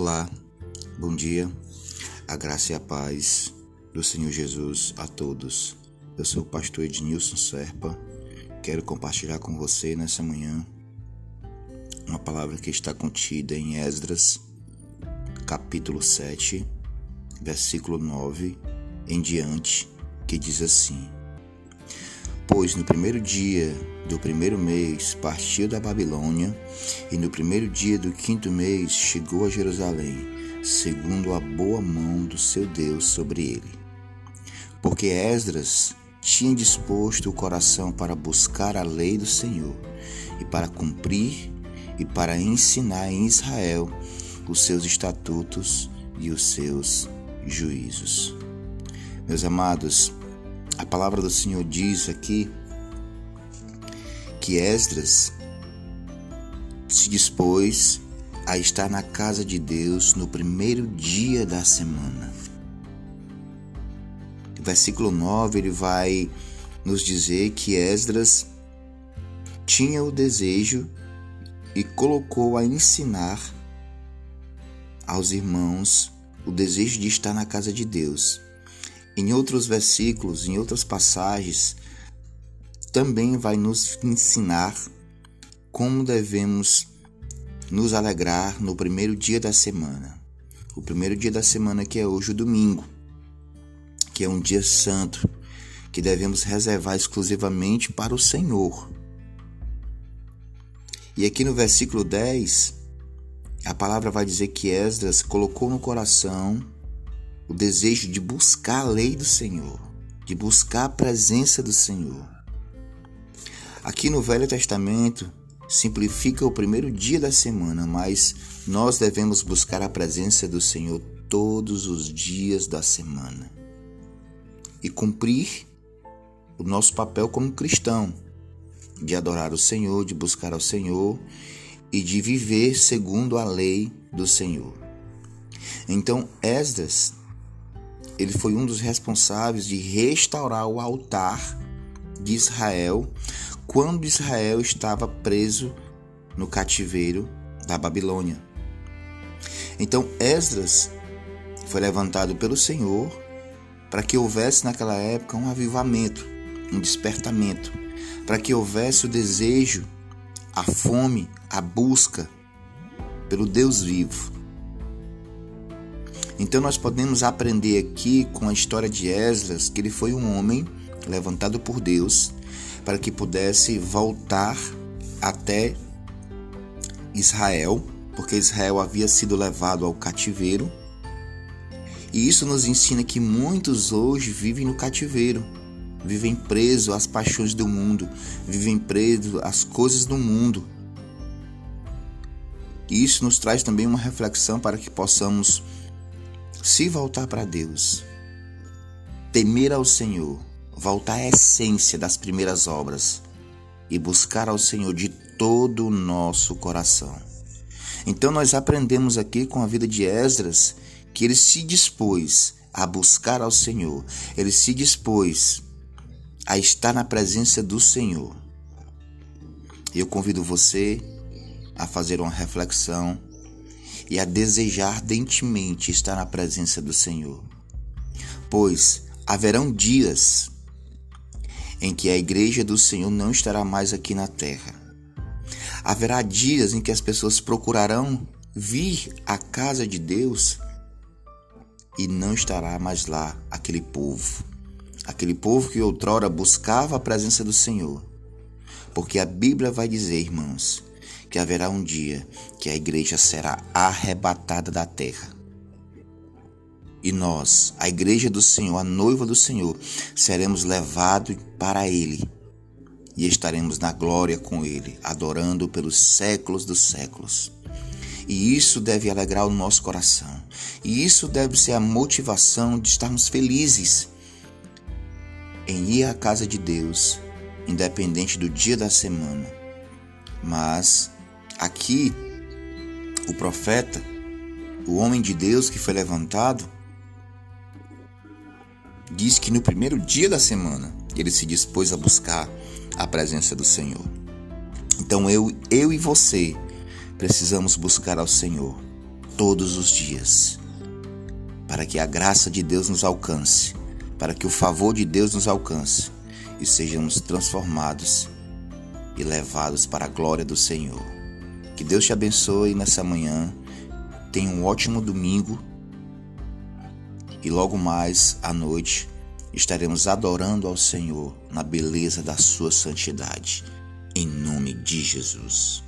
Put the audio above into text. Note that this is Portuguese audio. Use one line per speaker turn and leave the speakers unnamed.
Olá, bom dia, a graça e a paz do Senhor Jesus a todos. Eu sou o pastor Ednilson Serpa, quero compartilhar com você nessa manhã uma palavra que está contida em Esdras, capítulo 7, versículo 9 em diante, que diz assim: Pois no primeiro dia do primeiro mês partiu da Babilônia, e no primeiro dia do quinto mês chegou a Jerusalém, segundo a boa mão do seu Deus sobre ele. Porque Esdras tinha disposto o coração para buscar a lei do Senhor, e para cumprir e para ensinar em Israel os seus estatutos e os seus juízos. Meus amados, a palavra do Senhor diz aqui que Esdras se dispôs a estar na casa de Deus no primeiro dia da semana. versículo 9 ele vai nos dizer que Esdras tinha o desejo e colocou a ensinar aos irmãos o desejo de estar na casa de Deus. Em outros versículos, em outras passagens, também vai nos ensinar como devemos nos alegrar no primeiro dia da semana. O primeiro dia da semana que é hoje o domingo, que é um dia santo, que devemos reservar exclusivamente para o Senhor. E aqui no versículo 10, a palavra vai dizer que Esdras colocou no coração o desejo de buscar a lei do Senhor, de buscar a presença do Senhor. Aqui no Velho Testamento simplifica o primeiro dia da semana, mas nós devemos buscar a presença do Senhor todos os dias da semana e cumprir o nosso papel como cristão, de adorar o Senhor, de buscar ao Senhor e de viver segundo a lei do Senhor. Então, Esdras ele foi um dos responsáveis de restaurar o altar de Israel quando Israel estava preso no cativeiro da Babilônia. Então Esdras foi levantado pelo Senhor para que houvesse naquela época um avivamento, um despertamento, para que houvesse o desejo, a fome, a busca pelo Deus vivo. Então nós podemos aprender aqui com a história de Esdras que ele foi um homem levantado por Deus para que pudesse voltar até Israel, porque Israel havia sido levado ao cativeiro. E isso nos ensina que muitos hoje vivem no cativeiro, vivem presos às paixões do mundo, vivem presos às coisas do mundo. E isso nos traz também uma reflexão para que possamos se voltar para Deus, temer ao Senhor, voltar à essência das primeiras obras e buscar ao Senhor de todo o nosso coração. Então nós aprendemos aqui com a vida de Esdras que ele se dispôs a buscar ao Senhor, ele se dispôs a estar na presença do Senhor. Eu convido você a fazer uma reflexão e a desejar ardentemente estar na presença do Senhor. Pois haverão dias em que a igreja do Senhor não estará mais aqui na terra. Haverá dias em que as pessoas procurarão vir à casa de Deus e não estará mais lá aquele povo, aquele povo que outrora buscava a presença do Senhor. Porque a Bíblia vai dizer, irmãos, que haverá um dia que a igreja será arrebatada da terra. E nós, a igreja do Senhor, a noiva do Senhor, seremos levados para Ele e estaremos na glória com Ele, adorando pelos séculos dos séculos. E isso deve alegrar o nosso coração. E isso deve ser a motivação de estarmos felizes em ir à casa de Deus, independente do dia da semana. Mas Aqui, o profeta, o homem de Deus que foi levantado, diz que no primeiro dia da semana ele se dispôs a buscar a presença do Senhor. Então eu, eu e você precisamos buscar ao Senhor todos os dias, para que a graça de Deus nos alcance, para que o favor de Deus nos alcance e sejamos transformados e levados para a glória do Senhor. Que Deus te abençoe nessa manhã. Tenha um ótimo domingo e logo mais à noite estaremos adorando ao Senhor na beleza da sua santidade. Em nome de Jesus.